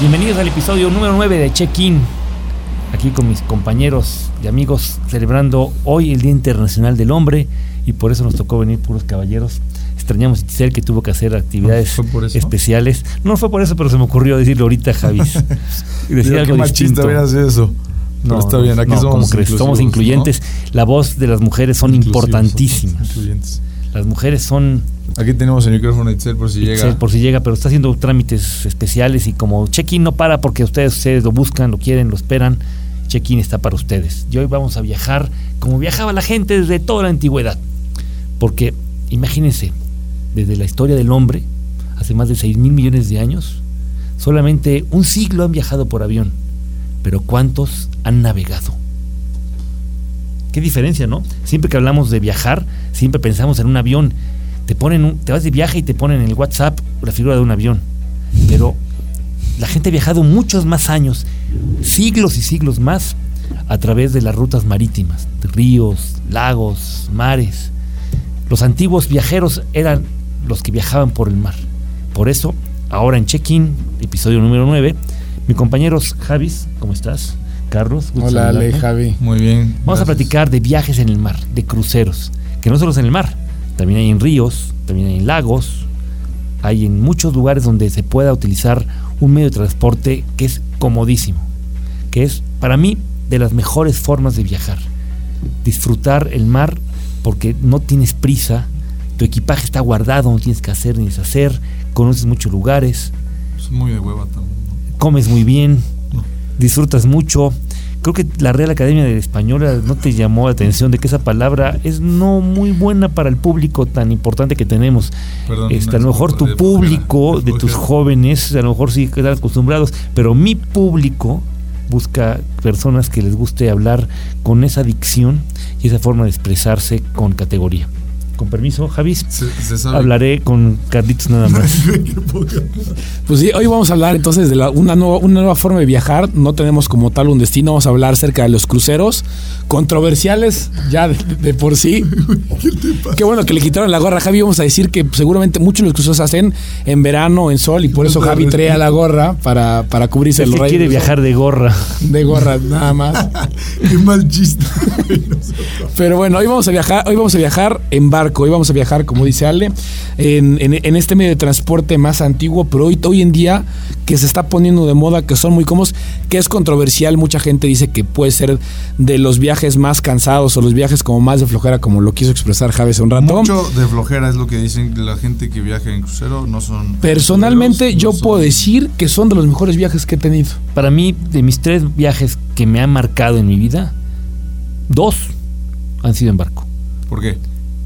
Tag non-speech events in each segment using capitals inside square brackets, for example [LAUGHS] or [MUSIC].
Bienvenidos al episodio número 9 de Check-in. Aquí con mis compañeros y amigos celebrando hoy el Día Internacional del Hombre y por eso nos tocó venir puros caballeros. Extrañamos a Giselle que tuvo que hacer actividades especiales. No fue por eso, pero se me ocurrió decirlo ahorita, Javis. [LAUGHS] Y decir Mira, algo qué distinto. eso. Pero está bien, aquí no, somos. Somos incluyentes. La voz de las mujeres son importantísimas. incluyentes. Las mujeres son Aquí tenemos el micrófono Itzel por si llega. Excel, por si llega, pero está haciendo trámites especiales y como check-in no para porque ustedes, ustedes lo buscan, lo quieren, lo esperan, check-in está para ustedes. Y hoy vamos a viajar como viajaba la gente desde toda la antigüedad. Porque imagínense, desde la historia del hombre, hace más de 6 mil millones de años, solamente un siglo han viajado por avión, pero ¿cuántos han navegado? Qué diferencia, ¿no? Siempre que hablamos de viajar, siempre pensamos en un avión. Te ponen un- te vas de viaje y te ponen en el WhatsApp la figura de un avión. Pero la gente ha viajado muchos más años, siglos y siglos más, a través de las rutas marítimas, de ríos, lagos, mares. Los antiguos viajeros eran los que viajaban por el mar. Por eso, ahora en Check-in, episodio número 9, mi compañeros Javis, ¿cómo estás? Carlos, Hola Ale. Javi. Muy bien. Vamos a platicar de viajes en el mar, de cruceros, que no solo es en el mar, también hay en ríos, también hay en lagos, hay en muchos lugares donde se pueda utilizar un medio de transporte que es comodísimo, que es para mí de las mejores formas de viajar. Disfrutar el mar porque no tienes prisa, tu equipaje está guardado, no tienes que hacer ni deshacer, conoces muchos lugares, Es muy de hueva también. ¿no? comes muy bien, No. disfrutas mucho. Creo que la Real Academia de Española no te llamó la atención de que esa palabra es no muy buena para el público tan importante que tenemos. Perdón, Este, a lo mejor tu público, de tus jóvenes, a lo mejor sí quedan acostumbrados, pero mi público busca personas que les guste hablar con esa dicción y esa forma de expresarse con categoría. Con permiso, Javis, Se, se sabe. hablaré con Carlitos nada más. [LAUGHS] Qué poca. Pues sí, hoy vamos a hablar entonces de la- una, nueva, una nueva forma de viajar. No tenemos como tal un destino. Vamos a hablar acerca de los cruceros controversiales ya de, de por sí. [LAUGHS] Qué bueno que le quitaron la gorra a Javi. Vamos a decir que seguramente muchos de los cruceros se hacen en verano, en sol, y por eso Javi trae la gorra para, para cubrirse El que rayos quiere viajar de gorra. de gorra nada más. [LAUGHS] Qué mal chiste. Pero bueno, hoy vamos a viajar, hoy vamos a viajar en barco, hoy vamos a viajar, como dice Ale, en, en- en este medio de transporte más antiguo, pero hoy, hoy en día que se está poniendo de moda, que son muy cómodos, que es controversial, mucha gente dice que puede ser de los viajes más cansados o los viajes como más de flojera, como lo quiso expresar Javi hace un rato. Mucho de flojera es lo que dicen la gente que viaja en crucero. No son. Personalmente yo no puedo decir que son de los mejores viajes que he tenido. Para mí, de mis tres viajes que me han marcado en mi vida, dos han sido en barco. ¿Por qué?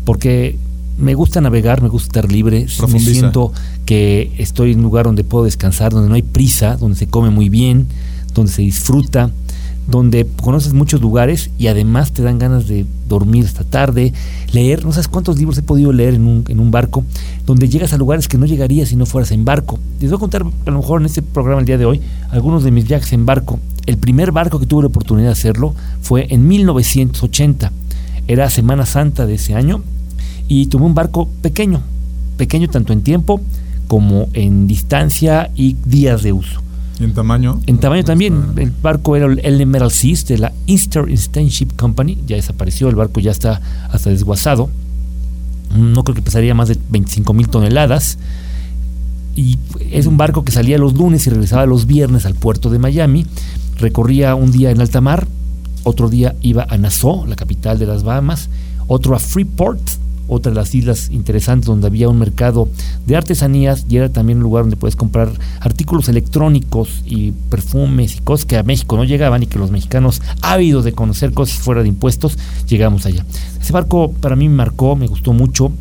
Porque me gusta navegar, me gusta estar libre, me siento que estoy en un lugar donde puedo descansar, donde no hay prisa, donde se come muy bien, donde se disfruta, donde conoces muchos lugares y además te dan ganas de dormir esta tarde, leer, no sabes cuántos libros he podido leer en un, en un barco, donde llegas a lugares que no llegarías si no fueras en barco. Les voy a contar a lo mejor en este programa el día de hoy algunos de mis viajes en barco. El primer barco que tuve la oportunidad de hacerlo fue en 1980. Era Semana Santa de ese año y tuve un barco pequeño, pequeño tanto en tiempo como en distancia y días de uso. ¿Y en tamaño? En tamaño también, el barco era el Emerald Seas de la Eastern Steamship Company, ya desapareció, el barco ya está hasta desguazado, no creo que pesaría más de 25 mil toneladas, y es un barco que salía los lunes y regresaba los viernes al puerto de Miami, recorría un día en alta mar, otro día iba a Nassau, la capital de las Bahamas, otro a Freeport, otra de las islas interesantes donde había un mercado de artesanías y era también un lugar donde puedes comprar artículos electrónicos y perfumes y cosas que a México no llegaban y que los mexicanos ávidos de conocer cosas fuera de impuestos llegamos allá. Ese barco para mí me marcó, me gustó mucho.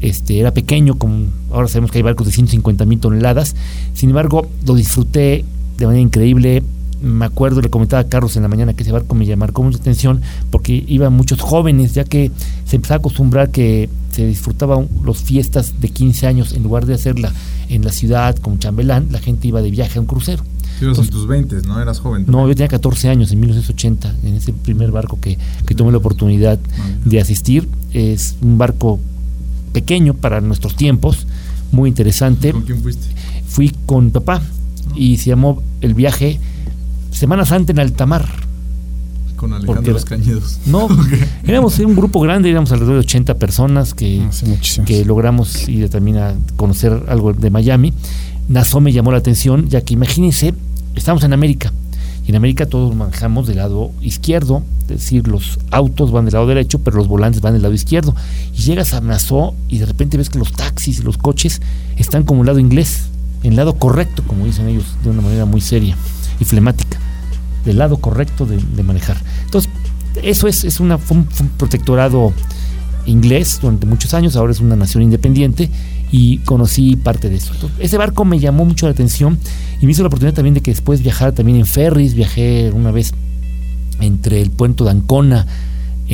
Este, era pequeño, como ahora sabemos que hay barcos de 150 mil toneladas. Sin embargo, lo disfruté de manera increíble. Me acuerdo, le comentaba a Carlos en la mañana que ese barco me marcó mucha atención porque iban muchos jóvenes, ya que se empezaba a acostumbrar que se disfrutaban las fiestas de 15 años en lugar de hacerla en la ciudad con chambelán, la gente iba de viaje a un crucero. Ibas en tus 20, ¿no? Eras joven. No, yo tenía 14 años en 1980, en ese primer barco que, que tuve la oportunidad de asistir. Es un barco pequeño para nuestros tiempos, muy interesante. ¿Con quién fuiste? Fui con papá y se llamó el viaje Semana Santa en Altamar. Con Alejandro Porque- Los Cañedos. No, [LAUGHS] éramos un grupo grande, éramos alrededor de 80 personas que, muchísimos. que logramos ir también a conocer algo de Miami. Nassau me llamó la atención, ya que imagínense, estamos en América. Y en América todos manejamos del lado izquierdo, es decir, los autos van del lado derecho, pero los volantes van del lado izquierdo. Y llegas a Nassau y de repente ves que los taxis y los coches están como el lado inglés, en el lado correcto, como dicen ellos, de una manera muy seria y flemática, del lado correcto de, manejar. Entonces, eso es, es fue un, protectorado inglés durante muchos años, ahora es una nación independiente y conocí parte de eso. Ese barco me llamó mucho la atención y me hizo la oportunidad también de que después viajara también en ferries, viajé una vez entre el puerto de Ancona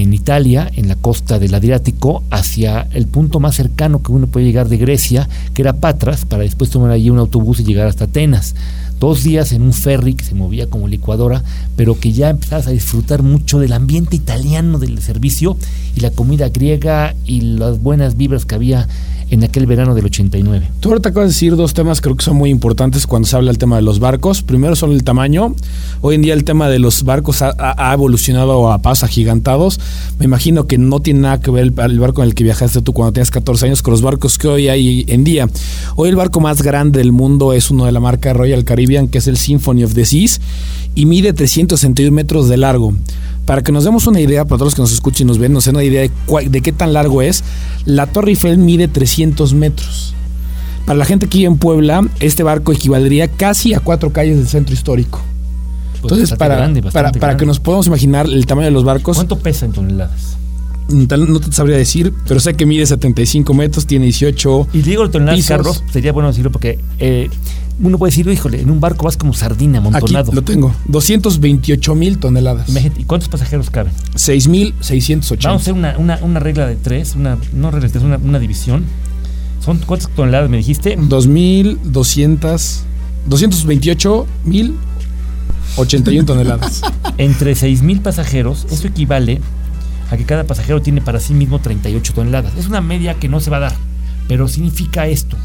en Italia, en la costa del Adriático, hacia el punto más cercano que uno puede llegar de Grecia, que era Patras, para después tomar allí un autobús y llegar hasta Atenas. Dos días en un ferry que se movía como licuadora, pero que ya empezabas a disfrutar mucho del ambiente italiano del servicio y la comida griega y las buenas vibras que había en aquel verano del 89. Tú ahorita acabas de decir dos temas creo que son muy importantes cuando se habla del tema de los barcos. Primero son el tamaño. Hoy en día el tema de los barcos ha, evolucionado a pasos agigantados. Me imagino que no tiene nada que ver el, el barco en el que viajaste tú cuando tenías 14 años con los barcos que hoy hay en día. Hoy el barco más grande del mundo es uno de la marca Royal Caribbean, que es el Symphony of the Seas, y mide 361 metros de largo. Para que nos demos una idea, para todos los que nos escuchen y nos ven, nos den una idea de, cuál- de qué tan largo es, la Torre Eiffel mide 300 metros. Para la gente que vive en Puebla, este barco equivaldría casi a cuatro calles del centro histórico. Pues Entonces, para, grande, para, para que nos podamos imaginar el tamaño de los barcos, ¿Cuánto pesa en toneladas? mm, no te sabría decir, pero sé que mide 75 metros, tiene 18. Y digo toneladas. Carlos, sería bueno decirlo porque eh, uno puede decir, híjole, en un barco vas como sardina, Aquí amontonado. lo tengo, 228 mil toneladas. Imagínate, ¿y cuántos pasajeros caben? 6.680. Vamos a hacer una, una, una regla de tres, una, no regla de tres, una, una división. ¿Son cuántas toneladas me dijiste? 2.200, 228 mil 81 toneladas. [LAUGHS] Entre 6.000 pasajeros, eso equivale a que cada pasajero tiene para sí mismo 38 toneladas. Es una media que no se va a dar, pero significa esto.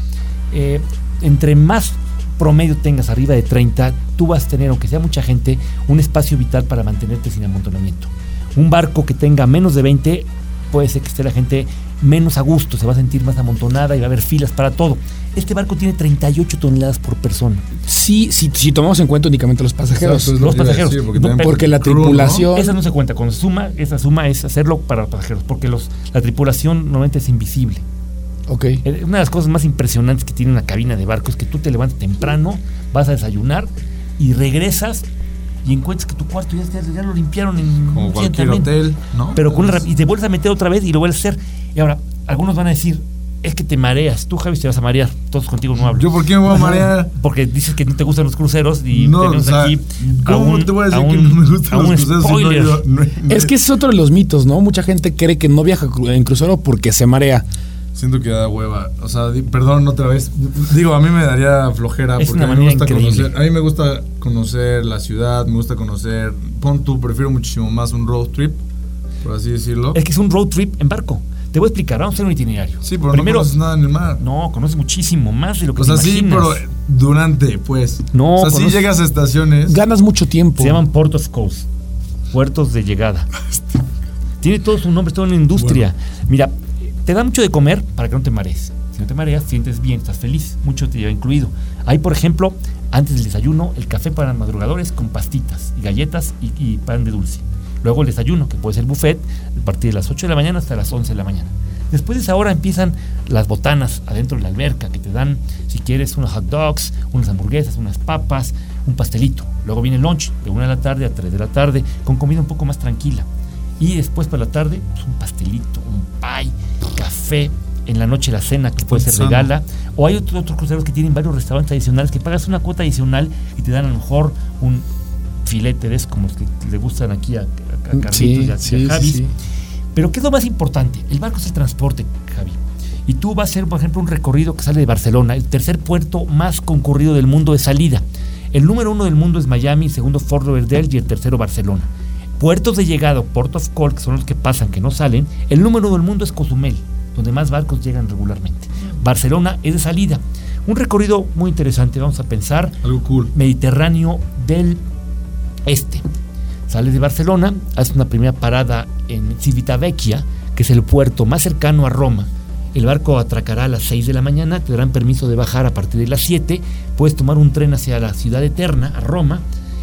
Eh, entre más promedio tengas arriba de 30, tú vas a tener, aunque sea mucha gente, un espacio vital para mantenerte sin amontonamiento. Un barco que tenga menos de 20, puede ser que esté la gente menos a gusto, se va a sentir más amontonada y va a haber filas para todo. Este barco tiene 38 toneladas por persona. Sí, sí, si tomamos en cuenta únicamente los pasajeros. Exacto, es lo los pasajeros. decir, porque No, la tripulación. Esa no se cuenta, con suma, esa suma es hacerlo para los pasajeros, porque los, la tripulación normalmente es invisible. Ok. Eh, Una de las cosas más impresionantes que tiene una cabina de barco es que tú te levantas temprano, vas a desayunar y regresas y encuentras que tu cuarto ya, ya- ya lo limpiaron en Como cualquier hotel, ¿no? Pero con una y te vuelves a meter otra vez y lo vuelves a hacer. Y ahora, algunos van a decir, es que te mareas. Tú, Javi, te vas a marear. Todos contigo no hablo. ¿Yo por qué me voy a marear? Porque dices que no te gustan los cruceros y No, tenemos o sea, aquí ¿cómo te voy a decir que no me gustan los cruceros si no Es que ese es otro de los mitos, ¿no? Mucha gente cree que no viaja en crucero porque se marea. Siento que da hueva. O sea, di- perdón otra vez. Digo, a mí me daría flojera Es porque a mí me gusta increíble. conocer. A mí me gusta conocer la ciudad, me gusta conocer. Pon tú, prefiero muchísimo más un road trip, por así decirlo. Es que es un road trip en barco. Te voy a explicar, vamos a hacer un itinerario. Sí, pero Primero, no conoces nada en el mar. no, conoces muchísimo más de lo que o sea, te sí, imaginas. pero durante, pues. No, O sea, sí llegas a estaciones. Ganas mucho tiempo. Se llaman Port of Calls, puertos de llegada. [LAUGHS] Tiene todo su nombre, es toda una industria. Mira, te da mucho de comer para que no te marees. Si no te mareas, sientes bien, estás feliz, mucho te lleva incluido. Hay, por ejemplo, antes del desayuno, el café para madrugadores con pastitas y galletas y, y pan de dulce. Luego el desayuno, que puede ser buffet, a partir de las 8 de la mañana hasta las 11 de la mañana. Después de esa hora empiezan las botanas adentro de la alberca, que te dan, si quieres, unos hot dogs, unas hamburguesas, unas papas, un pastelito. Luego viene el lunch, de 1 de la tarde a 3 de la tarde, con comida un poco más tranquila. Y después para la tarde, pues, un pastelito, un pie, café. En la noche la cena, que puede ser regala. O hay otros otros cruceros que tienen varios restaurantes adicionales que pagas una cuota adicional y te dan a lo mejor un filete de esos como los que le gustan aquí a, a- Carlitos Sí, y a- y a sí, Javis. sí, sí. Pero ¿qué es lo más importante? El barco es el transporte, Javi. Y tú vas a hacer, por ejemplo, un recorrido que sale de Barcelona, el tercer puerto más concurrido del mundo de salida. El número uno del mundo es Miami, el segundo Fort Lauderdale y el tercero Barcelona. Puertos de llegada, Port of Call, que son los que pasan, que no salen, el número uno del mundo es Cozumel, donde más barcos llegan regularmente. Barcelona es de salida. Un recorrido muy interesante, vamos a pensar. Algo cool. Mediterráneo del Este. Sales de Barcelona, haces una primera parada en Civitavecchia, que es el puerto más cercano a Roma. El barco atracará a las 6 de la mañana, te darán permiso de bajar a partir de las 7, puedes tomar un tren hacia la ciudad eterna, a Roma,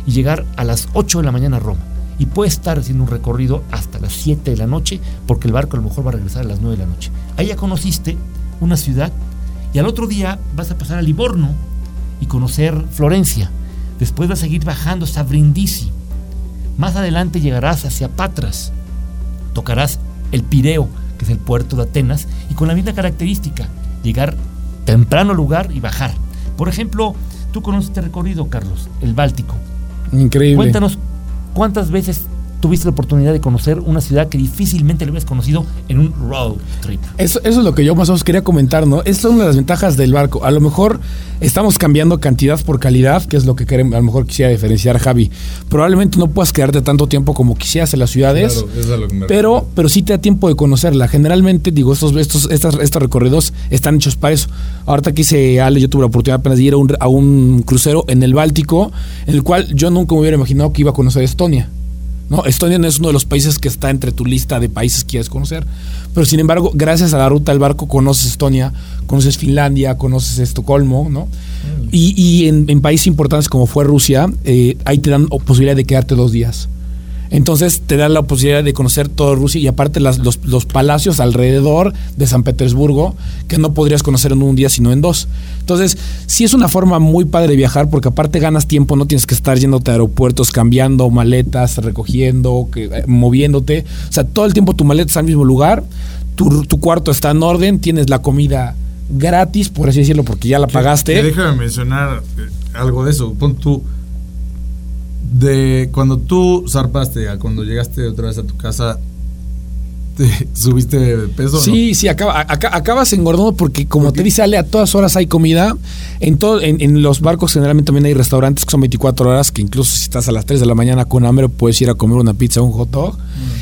y llegar a las 8 de la mañana a Roma. Y puedes estar haciendo un recorrido hasta las 7 de la noche, porque el barco a lo mejor va a regresar a las 9 de la noche. Ahí ya conociste una ciudad, y al otro día vas a pasar a Livorno y conocer Florencia. Después vas a seguir bajando hasta Brindisi. Más adelante llegarás hacia Patras. Tocarás el Pireo, que es el puerto de Atenas, y con la misma característica, llegar temprano al lugar y bajar. Por ejemplo, tú conoces este recorrido, Carlos, el Báltico. Increíble. Cuéntanos cuántas veces tuviste la oportunidad de conocer una ciudad que difícilmente lo hubieras conocido en un road trip. Eso, eso es lo que yo más o menos quería comentar, ¿no? Esta es una de las ventajas del barco. A lo mejor estamos cambiando cantidad por calidad, que es lo que queremos, a lo mejor quisiera diferenciar Javi. Probablemente no puedas quedarte tanto tiempo como quisieras en las ciudades, Claro, es a lo que me pero, pero sí te da tiempo de conocerla. Generalmente, digo, estos, estos, estas- estos recorridos están hechos para eso. Ahorita que hice Ale, yo tuve la oportunidad apenas de ir a un, a un crucero en el Báltico, en el cual yo nunca me hubiera imaginado que iba a conocer Estonia. ¿No? Estonia no es uno de los países que está entre tu lista de países que quieres conocer. Pero sin embargo, gracias a la ruta del barco conoces Estonia, conoces Finlandia, conoces Estocolmo, ¿no? Y, y en, en países importantes como fue Rusia, eh, ahí te dan posibilidad de quedarte dos días. Entonces te da la posibilidad de conocer toda Rusia y aparte las- los, los palacios alrededor de San Petersburgo que no podrías conocer en un día sino en dos. Entonces sí es una forma muy padre de viajar porque aparte ganas tiempo, no tienes que estar yéndote a aeropuertos, cambiando maletas, recogiendo, que- eh, moviéndote. O sea, todo el tiempo tu maleta está al mismo lugar, tu, tu cuarto está en orden, tienes la comida gratis, por así decirlo, porque ya la Que- pagaste. que déjame mencionar eh, algo de eso. Pon tú. De cuando tú zarpaste a cuando llegaste otra vez a tu casa, ¿te [LAUGHS] subiste de peso? no? Sí, sí, acaba, aca- acabas engordando porque como te dice Ale, a todas horas hay comida. En, todo, en, en los barcos generalmente también hay restaurantes que son 24 horas, que incluso si estás a las 3 de la mañana con hambre puedes ir a comer una pizza o un hot dog.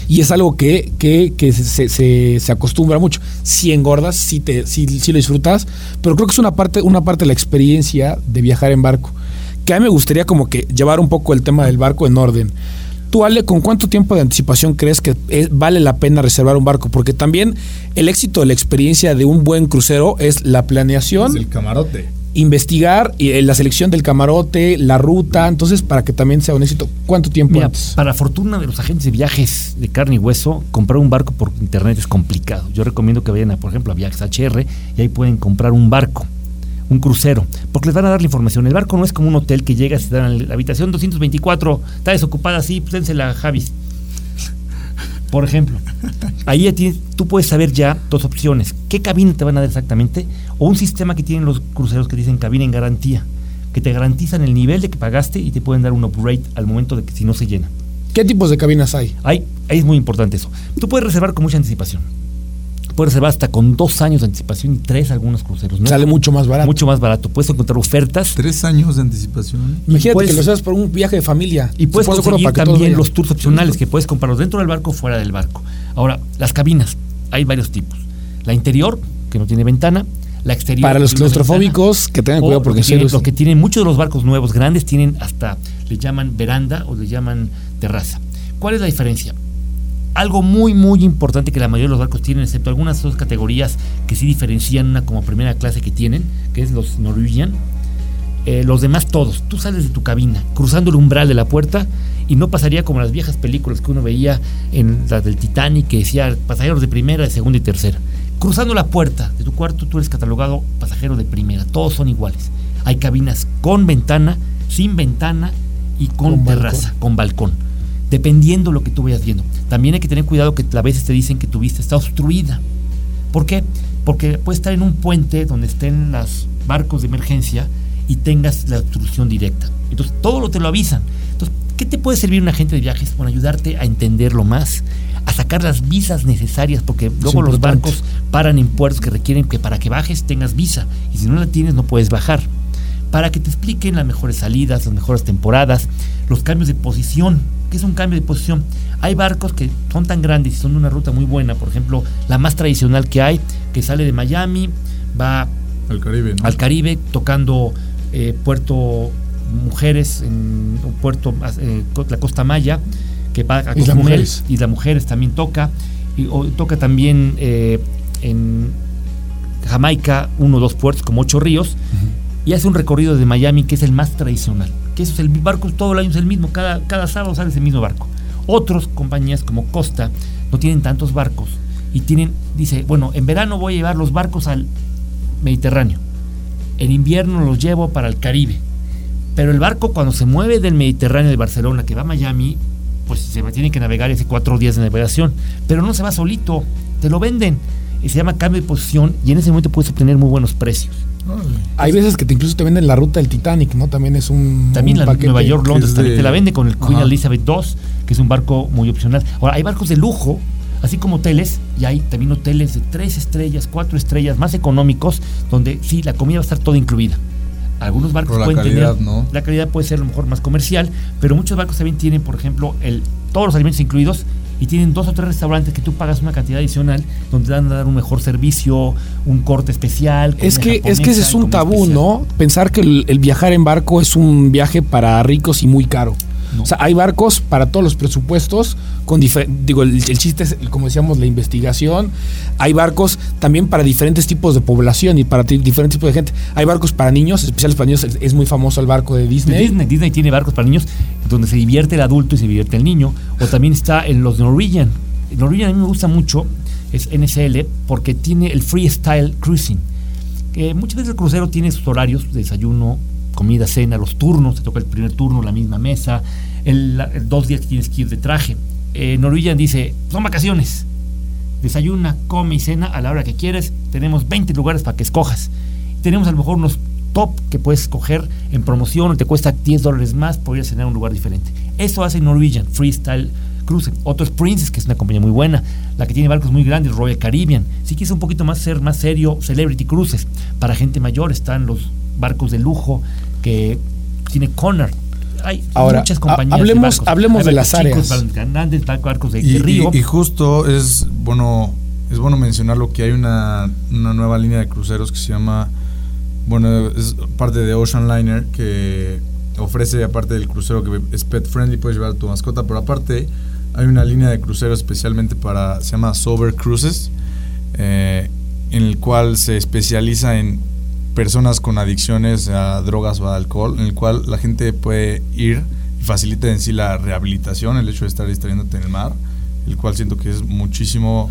Y es algo que, que, que se, se- se- se acostumbra mucho. Si engordas, sí, te, sí, sí lo disfrutas, pero creo que es una parte, una parte de la experiencia de viajar en barco. Que a mí me gustaría como que llevar un poco el tema del barco en orden. Tú, Ale, ¿con cuánto tiempo de anticipación crees que es- vale la pena reservar un barco? Porque también el éxito de la experiencia de un buen crucero es la planeación, Es el camarote. investigar, y, eh, la selección del camarote, la ruta. Entonces, para que también sea un éxito, ¿cuánto tiempo Mira, antes? para fortuna de los agentes de viajes de carne y hueso, comprar un barco por internet es complicado. Yo recomiendo que vayan, a, por ejemplo, a Viajes HR y ahí pueden comprar un barco, un crucero, porque les van a dar la información. El barco no es como un hotel que llegas y te dan la habitación 224, está desocupada, sí, pues dénsela a Javis. Por ejemplo, ahí tienes- tú puedes saber ya dos opciones. ¿Qué cabina te van a dar exactamente? O un sistema que tienen los cruceros que dicen cabina en garantía, que te garantizan el nivel de que pagaste y te pueden dar un upgrade al momento de que si no se llena. ¿Qué tipos de cabinas hay? Ahí, ahí es muy importante eso. Tú puedes reservar con mucha anticipación. Puedes reservar hasta con dos años de anticipación y tres algunos cruceros. ¿no? Sale mucho más barato. mucho más barato. Puedes encontrar ofertas Tres años de anticipación. Imagínate puedes- que lo haces por un viaje de familia. y puedes ¿Se pones de acuerdo conseguir para también los tours opcionales que puedes comprarlos dentro del barco o fuera del barco. Ahora, las cabinas. Hay varios tipos. La interior, que no tiene ventana. La exterior. Para los claustrofóbicos, que tengan cuidado porque lo, que lo que tienen muchos de los barcos nuevos grandes tienen hasta le llaman veranda o le llaman terraza. ¿Cuál es la diferencia? Algo muy muy importante que la mayoría de los barcos tienen, excepto algunas dos categorías que sí diferencian una como primera clase que tienen, que es los Norwegian. eh, los demás todos, tú sales de tu cabina, cruzando el umbral de la puerta y no pasaría como las viejas películas que uno veía en las del Titanic que decía pasajeros de primera, de segunda y tercera. Cruzando la puerta de tu cuarto, tú eres catalogado pasajero de primera. Todos son iguales. Hay cabinas con ventana, sin ventana y con, Con terraza, balcón. con balcón. Dependiendo lo que tú vayas viendo. También hay que tener cuidado que a veces te dicen que tu vista está obstruida. ¿Por qué? Porque puedes estar en un puente donde estén los barcos de emergencia y tengas la obstrucción directa. Entonces, todo lo te lo avisan. Entonces, ¿qué te puede servir un agente de viajes? Bueno, ayudarte a entenderlo más, a sacar las visas necesarias, porque luego los barcos paran en puertos que requieren que para que bajes tengas visa. Y si no la tienes, no puedes bajar. Para que te expliquen las mejores salidas, las mejores temporadas, los cambios de posición. ¿Qué es un cambio de posición? Hay barcos que son tan grandes y son una ruta muy buena. Por ejemplo, la más tradicional que hay, que sale de Miami, va al Caribe, ¿no? al Caribe, tocando eh, Puerto Mujeres, en puerto, eh, la Costa Maya, que va a Isla Mujeres. Isla Mujeres también toca, y o- toca también eh, en Jamaica, uno o dos puertos como Ocho Ríos, y hace un recorrido de Miami que es el más tradicional, que eso es el barco todo el año es el mismo, cada, cada sábado sale ese mismo barco. Otras compañías como Costa no tienen tantos barcos y tienen, dice, bueno, en verano voy a llevar los barcos al Mediterráneo, en invierno los llevo para el Caribe, pero el barco cuando se mueve del Mediterráneo de Barcelona que va a Miami, pues se tiene que navegar ese cuatro días de navegación, pero no se va solito, te lo venden. Y se llama cambio de posición y en ese momento puedes obtener muy buenos precios. Hay veces que te incluso te venden la ruta del Titanic, ¿no? También es un. También un la paquete. Nueva York, Londres de- te la vende con el Queen Ajá. Elizabeth II, que es un barco muy opcional. Ahora, hay barcos de lujo, así como hoteles, y hay también hoteles de tres estrellas, cuatro estrellas, más económicos, donde sí, la comida va a estar toda incluida. Algunos barcos Pero pueden calidad, tener. ¿no? La calidad puede ser a lo mejor más comercial, pero muchos barcos también tienen, por ejemplo, el, todos los alimentos incluidos y tienen dos o tres restaurantes que tú pagas una cantidad adicional donde te van a dar un mejor servicio, un corte especial. Es que, es que ese es un tabú, especial. ¿no? Pensar que el, el viajar en barco es un viaje para ricos y muy caro. No. O sea, hay barcos para todos los presupuestos, con digo, el, el chiste es, como decíamos, la investigación. Hay barcos también para diferentes tipos de población y para diferentes tipos de gente. Hay barcos para niños, especiales para niños. Es, es muy famoso el barco de De Disney. Disney. Disney tiene barcos para niños donde se divierte el adulto y se divierte el niño. O también está en los Norwegian. El Norwegian a mí me gusta mucho, es NSL, porque tiene el freestyle cruising. Que muchas veces el crucero tiene sus horarios, desayuno, comida, cena, los turnos, te toca el primer turno, la misma mesa, el, dos días que tienes que ir de traje. Eh, Norwegian dice, son vacaciones. Desayuna, come y cena a la hora que quieres. Tenemos 20 lugares para que escojas. Tenemos a lo mejor unos top que puedes escoger en promoción, te cuesta 10 dólares más, podrías cenar en un lugar diferente. Eso hace Norwegian, Freestyle Cruise. Otro es Princess, que es una compañía muy buena, la que tiene barcos muy grandes, Royal Caribbean. Si quieres un poquito más ser más serio, Celebrity Cruises. Para gente mayor están los barcos de lujo que tiene Connor. Hay Ahora, muchas ha- compañías. de hablemos- barcos. hablemos de las chicos, áreas. barcos grandes, barcos de, Y, de río. y- y justo es bueno, es bueno mencionarlo que hay una, una nueva línea de cruceros que se llama, bueno, es parte de Ocean Liner que ofrece aparte del crucero que es pet friendly, puedes llevar a tu mascota, pero aparte hay una línea de cruceros especialmente para, se llama Sober Cruises, eh, en el cual se especializa en personas con adicciones a drogas o a alcohol, en el cual la gente puede ir y facilita en sí la rehabilitación, el hecho de estar distrayéndote en el mar, el cual siento que es muchísimo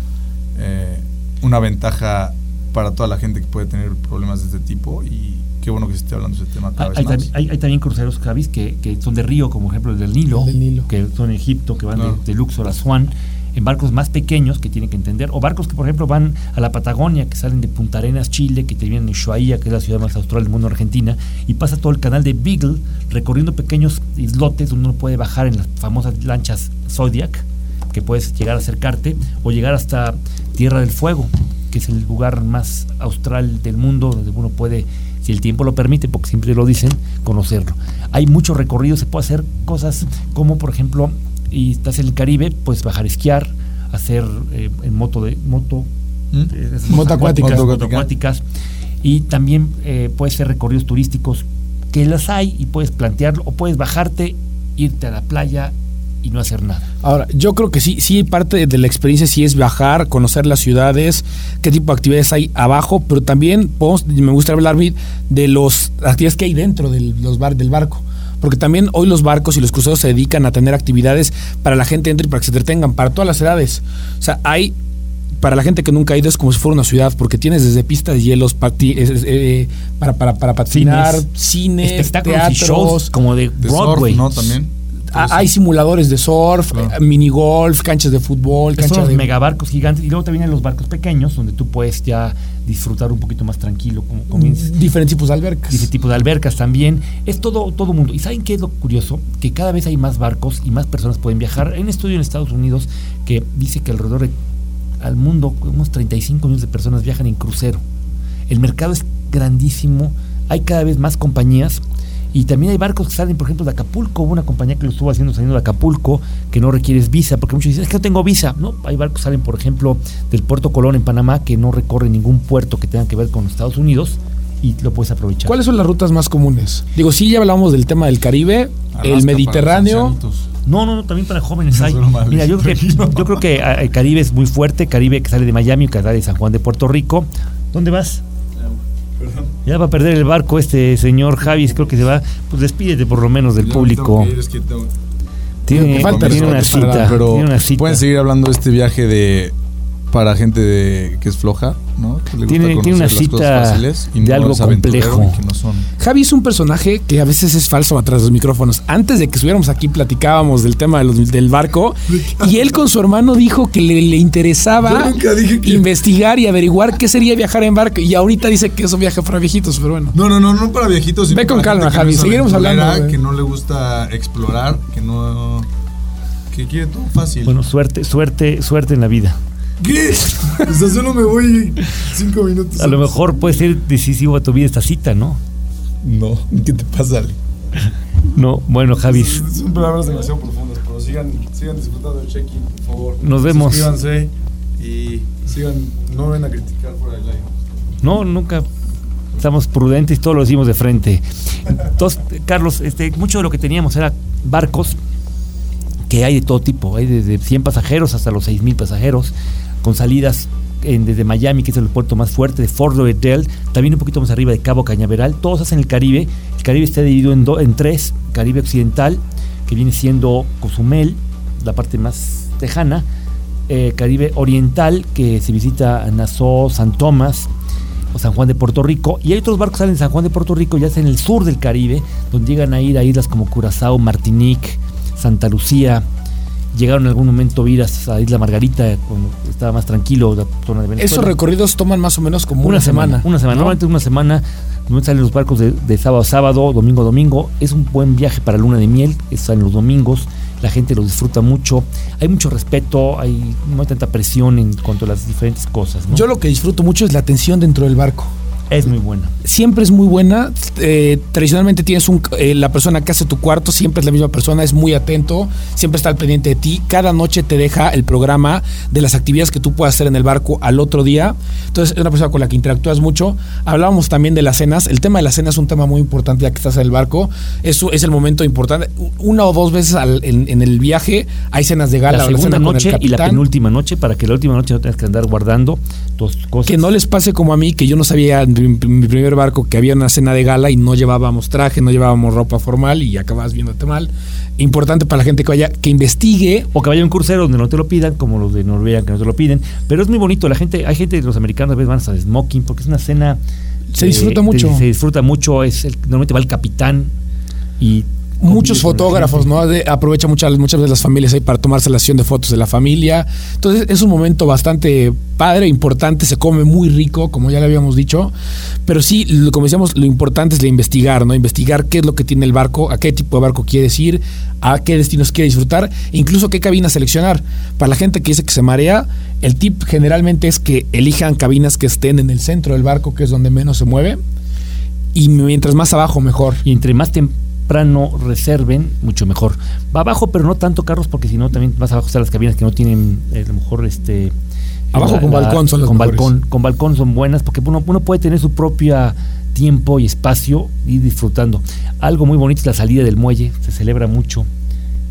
eh, una ventaja para toda la gente que puede tener problemas de este tipo y qué bueno que se esté hablando de ese tema cada Hay, vez hay más. también, hay- hay también cruceros, Javis, que, que son de río, como ejemplo el del Nilo, El del Nilo. que son en Egipto, que van Claro. de, de Luxor a Swan, en barcos más pequeños que tienen que entender, o barcos que por ejemplo van a la Patagonia, que salen de Punta Arenas, Chile, que terminan en Ushuaia, que es la ciudad más austral del mundo, Argentina, y pasa todo el canal de Beagle, recorriendo pequeños islotes donde uno puede bajar en las famosas lanchas Zodiac, que puedes llegar a acercarte, o llegar hasta Tierra del Fuego, que es el lugar más austral del mundo, donde uno puede, si el tiempo lo permite, porque siempre lo dicen, conocerlo. Hay muchos recorridos, se puede hacer cosas como, por ejemplo, y estás en el Caribe, puedes bajar a esquiar, hacer eh, en moto de moto, ¿Mm? eh, Moto acuática. moto Moto acuáticas, y también eh, puedes hacer recorridos turísticos que las hay y puedes plantearlo o puedes bajarte, irte a la playa y no hacer nada. Ahora, yo creo que sí, sí, parte de la experiencia sí es viajar, conocer las ciudades, qué tipo de actividades hay abajo, pero también podemos- me gustaría hablar de los actividades que hay dentro del, los bar, del barco. Porque también hoy los barcos y los cruceros se dedican a tener actividades para la gente dentro y para que se entretengan, para todas las edades. O sea, hay, para la gente que nunca ha ido, es como si fuera una ciudad, porque tienes desde pistas de hielos pati- es- es, eh, para, para, para patinar, Cines, cines, Espectáculos y shows teatros, como de, De Broadway. surf, ¿no? También. Ah, hay simuladores de surf, Claro. eh, mini golf, canchas de fútbol, canchas de megabarcos gigantes y luego también hay los barcos pequeños donde tú puedes ya disfrutar un poquito más tranquilo, como diferentes tipos de albercas. Ese tipo de albercas también. Es todo, todo mundo. ¿Y saben qué es lo curioso? Que cada vez hay más barcos y más personas pueden viajar. Hay un estudio en Estados Unidos que dice que alrededor de, al mundo unos 35 millones de personas viajan en crucero. El mercado es grandísimo. Hay cada vez más compañías. Y también hay barcos que salen, por ejemplo, de Acapulco. Hubo una compañía que lo estuvo haciendo saliendo de Acapulco, que no requieres visa, porque muchos dicen, es que no tengo visa. No, hay barcos que salen, por ejemplo, del puerto Colón en Panamá, que no recorren ningún puerto que tenga que ver con Estados Unidos, y lo puedes aprovechar. ¿Cuáles son las rutas más comunes? Digo, sí, ya hablamos del tema del Caribe, Alaska el Mediterráneo. No, no, no, también para jóvenes No, hay. Mira, yo creo, que, yo creo que ah, el Caribe es muy fuerte, Caribe que sale de Miami, que sale de San Juan de Puerto Rico. ¿Dónde vas? Ya va a perder el barco este señor Javi, creo que se va. Pues despídete por lo menos del público. tengo que ir, es que tengo- Tiene, falta una cita, pero tiene una cita. pueden seguir hablando de este viaje de para gente de que es floja, ¿no? Que le gusta Tiene- tiene una cita y de no algo complejo. y que no son. Javi es un personaje que a veces es falso atrás de los micrófonos. Antes de que estuviéramos aquí platicábamos del tema de los- del barco y él con su hermano dijo que le, le interesaba que- investigar y averiguar qué sería viajar en barco y ahorita dice que es un viaje para viejitos, pero bueno. No, no, no, no para viejitos. sino Ve con calma, Javi, no seguiremos hablando. Que no le gusta explorar, que no. que quiere todo fácil. Bueno, suerte, suerte, suerte en la vida. ¿Qué? Sea, solo me voy cinco minutos. A lo mejor puede ser decisivo a tu vida esta cita, ¿no? No, ¿qué te pasa, Ale? [LAUGHS] No, bueno, Javi. Son palabras demasiado profundas, pero sigan, sigan disfrutando del check-in, por favor. Nos vemos. Suscríbanse y sigan, no ven a criticar por el aire. No, nunca estamos prudentes, todo lo decimos de frente. Entonces, Carlos, este, mucho de lo que teníamos era barcos que hay de todo tipo, hay desde 100 pasajeros hasta los 6.000 pasajeros, con salidas desde Miami, que es el puerto más fuerte, de Fort Lauderdale, también un poquito más arriba de Cabo Cañaveral, todos hacen el Caribe. El Caribe está dividido en, tres, Caribe Occidental, que viene siendo Cozumel, la parte más lejana, eh, Caribe Oriental, que se visita Nassau, San Tomás, o San Juan de Puerto Rico. Y hay otros barcos que salen de San Juan de Puerto Rico, ya en el sur del Caribe, donde llegan a ir a islas como Curazao, Martinique, Santa Lucía. Llegaron en algún momento a ir hasta Isla Margarita, cuando estaba más tranquilo la zona de Venezuela. Esos recorridos toman más o menos como una, semana. Una semana, ¿no? normalmente una semana. Normalmente salen los barcos de, de sábado a sábado, domingo a domingo. Es un buen viaje para luna de miel, salen los domingos. La gente lo disfruta mucho. Hay mucho respeto, hay, no hay tanta presión en cuanto a las diferentes cosas. ¿no? Yo lo que disfruto mucho es la atención dentro del barco. Es muy buena. siempre es muy buena. Eh, tradicionalmente tienes un, eh, la persona que hace tu cuarto, siempre es la misma persona, es muy atento, siempre está al pendiente de ti. Cada noche te deja el programa de las actividades que tú puedas hacer en el barco al otro día. Entonces es una persona con la que interactúas mucho. Hablábamos también de las cenas. El tema de las cenas es un tema muy importante ya que estás en el barco. Eso es el momento importante. Una o dos veces al- en, en el viaje hay cenas de gala. la la segunda el noche y la penúltima noche para que la última noche no tengas que andar guardando tus cosas. Que no les pase como a mí, que yo no sabía mi, primer barco que había una cena de gala y no llevábamos traje, no llevábamos ropa formal y acababas viéndote mal. Importante para la gente que vaya, que investigue. O que vaya a un crucero donde no te lo pidan, como los de Noruega que no te lo piden. Pero es muy bonito, la gente, hay gente, los americanos a veces van hasta smoking, porque es una cena. Se disfruta mucho. Se, disfruta mucho, es el- normalmente va el capitán y. Muchos fotógrafos. ¿no? De- aprovecha muchas, muchas veces las familias ahí para tomarse la sesión de fotos de la familia. Entonces es un momento bastante padre, importante, se come muy rico, como ya le habíamos dicho. Pero sí, lo- como decíamos, lo importante es la investigar, ¿no? Investigar qué es lo que tiene el barco, a qué tipo de barco quieres ir, a qué destinos quiere disfrutar, incluso qué cabina seleccionar. Para la gente que dice que se marea, el tip generalmente es que elijan cabinas que estén en el centro del barco, que es donde menos se mueve. Y mientras más abajo, mejor. Y entre más temprano reserven, mucho mejor. Va abajo, pero no tanto carros, porque si no, también más abajo están las cabinas que no tienen, eh, a lo mejor, este. Abajo con balcón son las Con mejores. balcón, con balcón son buenas, porque uno, uno puede tener su propio tiempo y espacio y disfrutando. Algo muy bonito es la salida del muelle, se celebra mucho.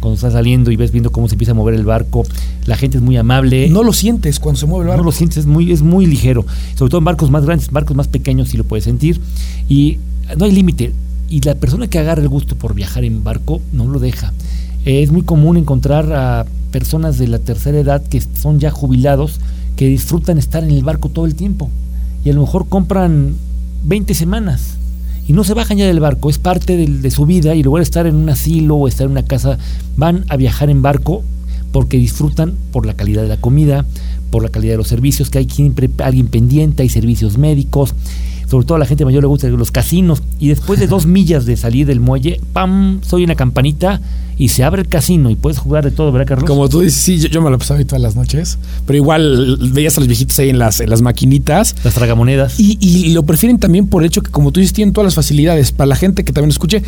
Cuando estás saliendo y ves viendo cómo se empieza a mover el barco, la gente es muy amable. No lo sientes cuando se mueve el barco. No lo sientes, es muy, es muy ligero. Sobre todo en barcos más grandes, barcos más pequeños sí lo puedes sentir. Y no hay límite. Y la persona que agarra el gusto por viajar en barco no lo deja. Es muy común encontrar a personas de la tercera edad que son ya jubilados que disfrutan estar en el barco todo el tiempo. Y a lo mejor compran 20 semanas y no se bajan ya del barco, es parte del- de su vida y lugar de estar en un asilo o estar en una casa, van a viajar en barco porque disfrutan por la calidad de la comida, por la calidad de los servicios, que hay siempre alguien pendiente, hay servicios médicos, sobre todo a la gente mayor le gustan los casinos y después de dos [LAUGHS] millas de salir del muelle, ¡pam! soy una campanita y se abre el casino y puedes jugar de todo, ¿verdad, Carlos? Como tú dices, sí, yo, yo me lo pasaba ahí todas las noches. Pero igual veías a los viejitos ahí en las, en las maquinitas. Las tragamonedas. Y, y lo prefieren también por el hecho que, como tú dices, tienen todas las facilidades. Para la gente que también escuche,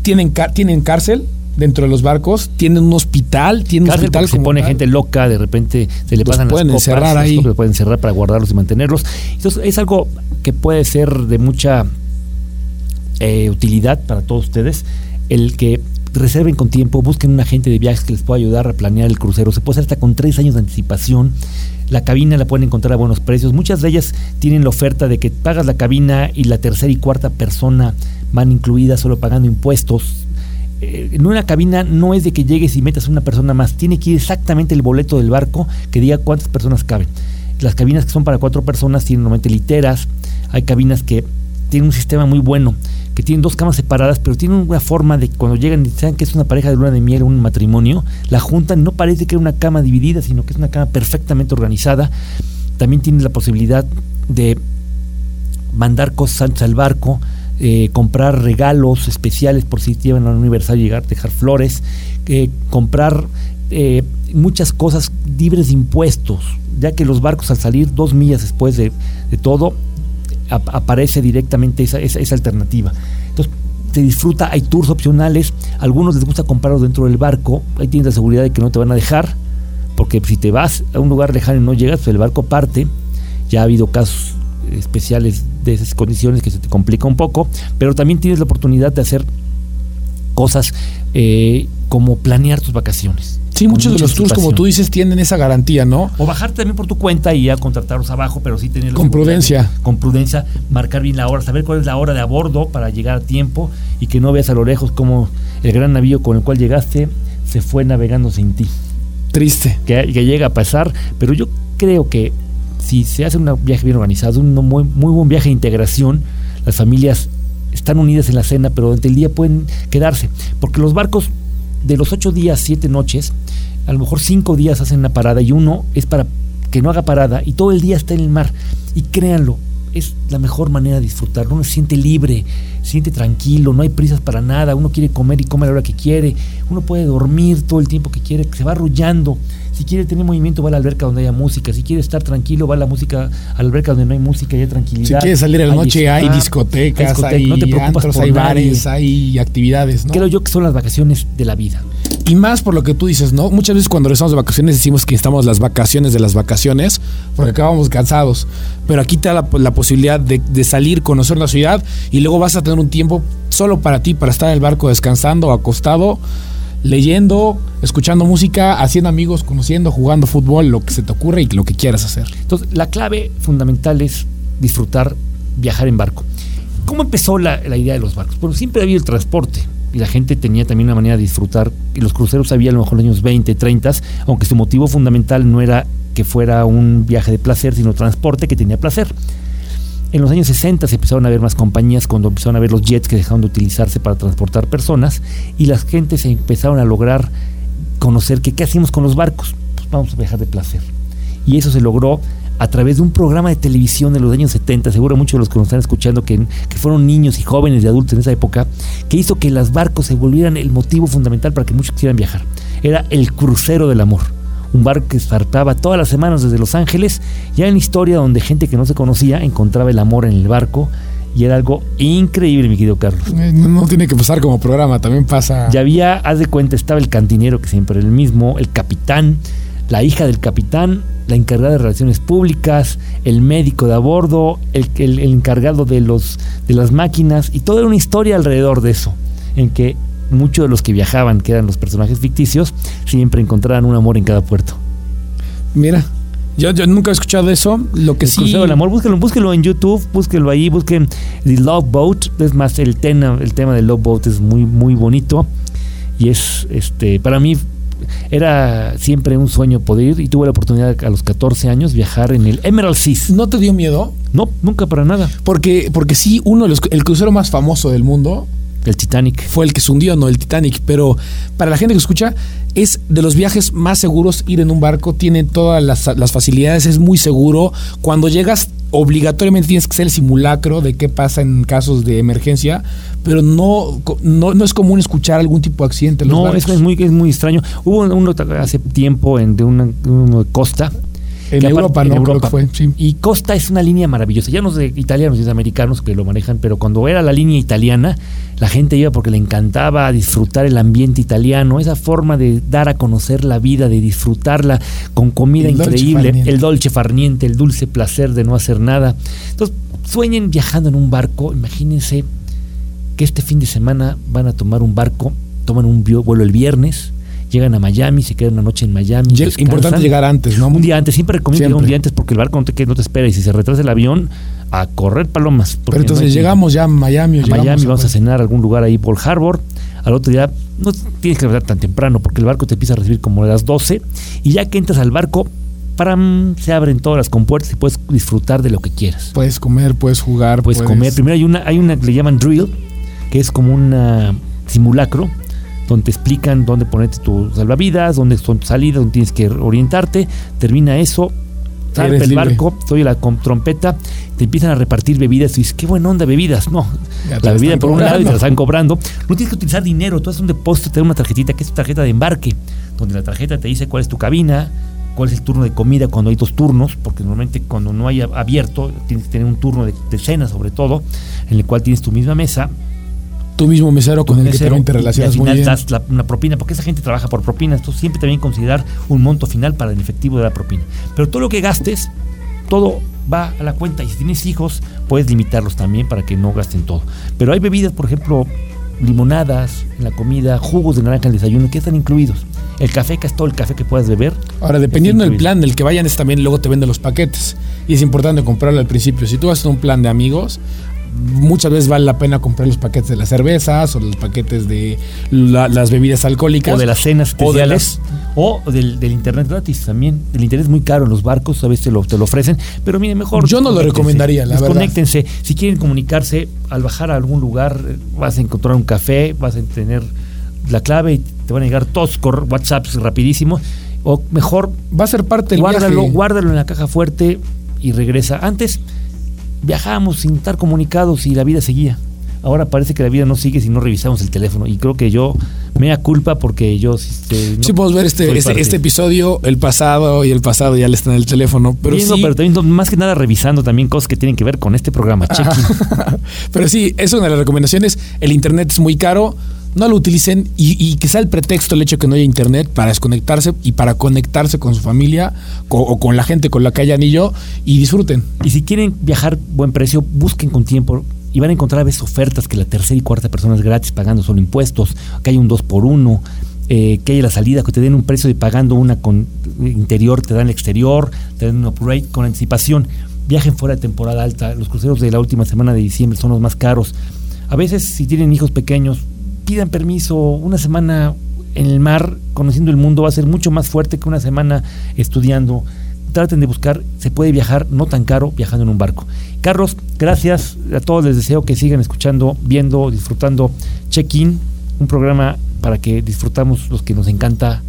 tienen, tienen cárcel, dentro de los barcos, tienen un hospital, tienen un hospital porque se pone gente loca, de repente se le Los pasan pueden las copas, encerrar ahí. los pueden encerrar para guardarlos y mantenerlos. Entonces es algo que puede ser de mucha eh, utilidad para todos ustedes, el que reserven con tiempo, busquen un agente de viajes que les pueda ayudar a planear el crucero. Se puede hacer hasta con tres años de anticipación. La cabina la pueden encontrar a buenos precios. Muchas de ellas tienen la oferta de que pagas la cabina y la tercera y cuarta persona van incluidas solo pagando impuestos. Eh, en una cabina no es de que llegues y metas una persona más, tiene que ir exactamente el boleto del barco que diga cuántas personas caben. Las cabinas que son para cuatro personas tienen normalmente literas, hay cabinas que tienen un sistema muy bueno, que tienen dos camas separadas, pero tienen una forma de que cuando llegan y saben que es una pareja de luna de miel un matrimonio, la juntan, no parece que es una cama dividida, sino que es una cama perfectamente organizada. También tienes la posibilidad de mandar cosas al barco, eh, comprar regalos especiales por si llevan a un aniversario llegar, dejar flores, eh, comprar eh, muchas cosas libres de impuestos, ya que los barcos al salir dos millas después de, de todo, ap- aparece directamente esa, esa, esa alternativa. Entonces, se disfruta, hay tours opcionales, algunos les gusta comprarlos dentro del barco, ahí tienes la seguridad de que no te van a dejar, porque si te vas a un lugar lejano y no llegas, pues el barco parte. Ya ha habido casos especiales de esas condiciones que se te complica un poco, pero también tienes la oportunidad de hacer cosas eh, como planear tus vacaciones. Sí, muchos de los tours, como tú dices, tienen esa garantía, ¿no? O bajarte también por tu cuenta y ya contratarlos abajo, pero sí tener Con prudencia. de- Con prudencia, marcar bien la hora, saber cuál es la hora de a bordo para llegar a tiempo y que no veas a lo lejos como el gran navío con el cual llegaste se fue navegando sin ti. Triste. Que, que llega a pasar, pero yo creo que si se hace un viaje bien organizado, un muy, muy buen viaje de integración, las familias están unidas en la cena, pero durante el día pueden quedarse, porque los barcos de los ocho días, siete noches, a lo mejor cinco días hacen una parada y uno es para que no haga parada y todo el día está en el mar. Y créanlo, es la mejor manera de disfrutar. Uno se siente libre, se siente tranquilo, no hay prisas para nada. Uno quiere comer y come a la hora que quiere. Uno puede dormir todo el tiempo que quiere, se va arrullando. Si quiere tener movimiento, va a la alberca donde haya música. Si quiere estar tranquilo, va a la música, a la alberca donde no hay música y hay Si tranquilidad. quieres salir a la Hay noche, hay discotecas, hay, discoteca, no te preocupas antros, por hay nadie. bares, hay actividades, ¿no? Creo yo que son las vacaciones de la vida. Y más por lo que tú dices, ¿no? Muchas veces cuando regresamos de vacaciones decimos que estamos las vacaciones de las vacaciones porque acabamos cansados. Pero aquí te da la, la posibilidad de, de salir, conocer la ciudad y luego vas a tener un tiempo solo para ti, para estar en el barco descansando, acostado, leyendo, escuchando música, haciendo amigos, conociendo, jugando fútbol, lo que se te ocurre y lo que quieras hacer. Entonces, la clave fundamental es disfrutar, viajar en barco. ¿Cómo empezó la, la idea de los barcos? Bueno, siempre había el transporte la gente tenía también una manera de disfrutar. Y los cruceros había a lo mejor en los años 20, 30, aunque su motivo fundamental no era que fuera un viaje de placer, sino transporte que tenía placer. En los años 60 se empezaron a ver más compañías cuando empezaron a ver los jets que dejaron de utilizarse para transportar personas y las gentes empezaron a lograr conocer que qué hacíamos con los barcos. Pues vamos a viajar de placer. Y eso se logró a través de un programa de televisión de los años 70, seguro muchos de los que nos están escuchando que, que fueron niños y jóvenes y adultos en esa época, que hizo que los barcos se volvieran el motivo fundamental para que muchos quisieran viajar. Era el crucero del amor. Un barco que zarpaba todas las semanas desde Los Ángeles, ya en la historia donde gente que no se conocía encontraba el amor en el barco y era algo increíble, mi querido Carlos. Eh, No, no tiene que pasar como programa, también pasa. Ya había, haz de cuenta, estaba el cantinero, que siempre era el mismo, el capitán, la hija del capitán, la encargada de relaciones públicas, el médico de a bordo, el, el- el encargado de, los, de las máquinas, y toda una historia alrededor de eso, en que muchos de los que viajaban, que eran los personajes ficticios, siempre encontraban un amor en cada puerto. Mira, yo, yo nunca he escuchado eso. Lo que El sí. Crucero del Amor, búsquelo en YouTube, búsquelo ahí, busquen The Love Boat. Es más, el tema, el tema del Love Boat es muy, muy bonito. Y es, este, para mí, era siempre un sueño poder ir. Y tuve la oportunidad a los 14 años viajar en el Emerald Seas. ¿No te dio miedo? No, nunca para nada. Porque, porque sí, uno de los, el crucero más famoso del mundo El Titanic. fue el que se hundió, no el Titanic. Pero para la gente que escucha, es de los viajes más seguros ir en un barco. Tiene todas las, las facilidades, es muy seguro. Cuando llegas, obligatoriamente tienes que hacer el simulacro de qué pasa en casos de emergencia. Pero no, no, no es común escuchar algún tipo de accidente en los No, barcos. es, es muy, es muy extraño. Hubo uno hace tiempo en, de una, uno de Costa En Europa, en ¿no? Creo Europa. que fue, sí. Y Costa es una línea maravillosa. Ya no es de italianos y de americanos que lo manejan, pero cuando era la línea italiana, la gente iba porque le encantaba disfrutar el ambiente italiano, esa forma de dar a conocer la vida, de disfrutarla con comida El increíble, el dolce farniente, el dulce placer de no hacer nada. Entonces, sueñen viajando en un barco, imagínense que este fin de semana van a tomar un barco, toman un vuelo el viernes, llegan a Miami, se quedan una noche en Miami. Lleg- descansan. importante llegar antes, ¿no? Un día antes, siempre recomiendo llegar un día antes porque el barco no te, no te espera y si se retrasa el avión, a correr palomas. Pero entonces no llegamos ya a Miami. o a Miami, vamos a cenar a algún lugar ahí por Harbor. Al otro día no tienes que levantar tan temprano porque el barco te empieza a recibir como a las 12 y ya que entras al barco, ¡pram! se abren todas las compuertas y puedes disfrutar de lo que quieras. Puedes comer, puedes jugar. Puedes comer. Primero hay una, hay una que le llaman drill, que es como un simulacro, donde te explican dónde ponerte tus salvavidas, dónde son tus salidas, dónde tienes que orientarte. Termina eso, salta Eres el barco, oye la trompeta, te empiezan a repartir bebidas y dices, qué buena onda bebidas. No, Ya la bebida por un lado y te la están cobrando. No tienes que utilizar dinero, tú haces un depósito, te da una tarjetita que es tu tarjeta de embarque, donde la tarjeta te dice cuál es tu cabina, cuál es el turno de comida cuando hay dos turnos, porque normalmente cuando no hay abierto tienes que tener un turno de, de cena sobre todo, en el cual tienes tu misma mesa, Tú mismo mesero con el que también te y relacionas muy bien. das la- una propina, porque esa gente trabaja por propinas, entonces siempre también considerar un monto final para el efectivo de la propina. Pero todo lo que gastes, todo va a la cuenta y si tienes hijos, puedes limitarlos también para que no gasten todo. Pero hay bebidas, por ejemplo, limonadas en la comida, jugos de naranja en el desayuno, que están incluidos. El café, que es todo el café que puedas beber. Ahora, dependiendo del plan del que vayan, es también luego te venden los paquetes. Y es importante comprarlo al principio. Si tú vas a un plan de amigos, muchas veces vale la pena comprar los paquetes de las cervezas o los paquetes de la- las bebidas alcohólicas. O de las cenas O de especiales. O, del, del internet gratis también. El internet es muy caro en los barcos, a veces te lo, te lo ofrecen. Pero mire, mejor. Yo no lo desconéctense, recomendaría, la verdad. Desconéctense. Si quieren comunicarse, al bajar a algún lugar, vas a encontrar un café, vas a tener la clave y te van a llegar todos WhatsApps rapidísimo. O mejor, Va a ser parte del guárdalo, viaje. guárdalo en la caja fuerte y regresa. Antes viajábamos sin estar comunicados y la vida seguía. Ahora parece que la vida no sigue si no revisamos el teléfono. Y creo que yo me da culpa porque yo este, no Sí, podemos ver este, este, este episodio, el pasado y el pasado ya le están en el teléfono. Pero Viendo, sí, pero también más que nada revisando también cosas que tienen que ver con este programa. [LAUGHS] Pero sí, es una de las recomendaciones. El internet es muy caro. No lo utilicen y, y que sea el pretexto el hecho de que no haya internet para desconectarse y para conectarse con su familia o con la gente con la que hayan y yo y disfruten. Y si quieren viajar buen precio, busquen con tiempo y van a encontrar a veces ofertas que la tercera y cuarta persona es gratis pagando solo impuestos, que hay un 2 por 1 eh, que haya la salida, que te den un precio de pagando una con interior, te dan el exterior, te dan un upgrade con anticipación. Viajen fuera de temporada alta. Los cruceros de la última semana de diciembre son los más caros. A veces, si tienen hijos pequeños, pidan permiso. Una semana en el mar, conociendo el mundo, va a ser mucho más fuerte que una semana estudiando. Traten de buscar, se puede viajar no tan caro viajando en un barco. Carlos, gracias a todos. Les deseo que sigan escuchando, viendo, disfrutando Check-in, un programa para que disfrutamos los que nos encanta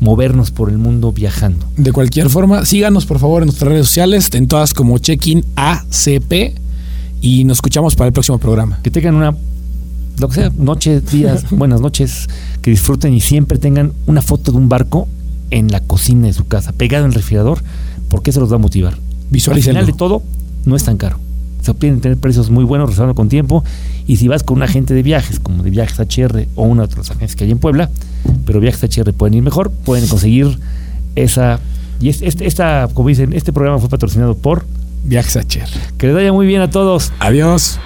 movernos por el mundo viajando. De cualquier forma, síganos por favor en nuestras redes sociales, en todas como Check-in ACP y nos escuchamos para el próximo programa. Que tengan una, lo que sea, noches, días, [LAUGHS] buenas noches, que disfruten y siempre tengan una foto de un barco en la cocina de su casa, pegado en el refrigerador, porque eso los va a motivar. Al Visualícenlo. final de todo, no es tan caro. Se pueden tener precios muy buenos, reservando con tiempo. Y si vas con un agente de viajes, como de Viajes HR o una de otras agencias que hay en Puebla, pero Viajes HR pueden ir mejor, pueden conseguir esa. Y es- este, esta, como dicen, este programa fue patrocinado por. Viajes a Cher. Que les vaya muy bien a todos. Adiós.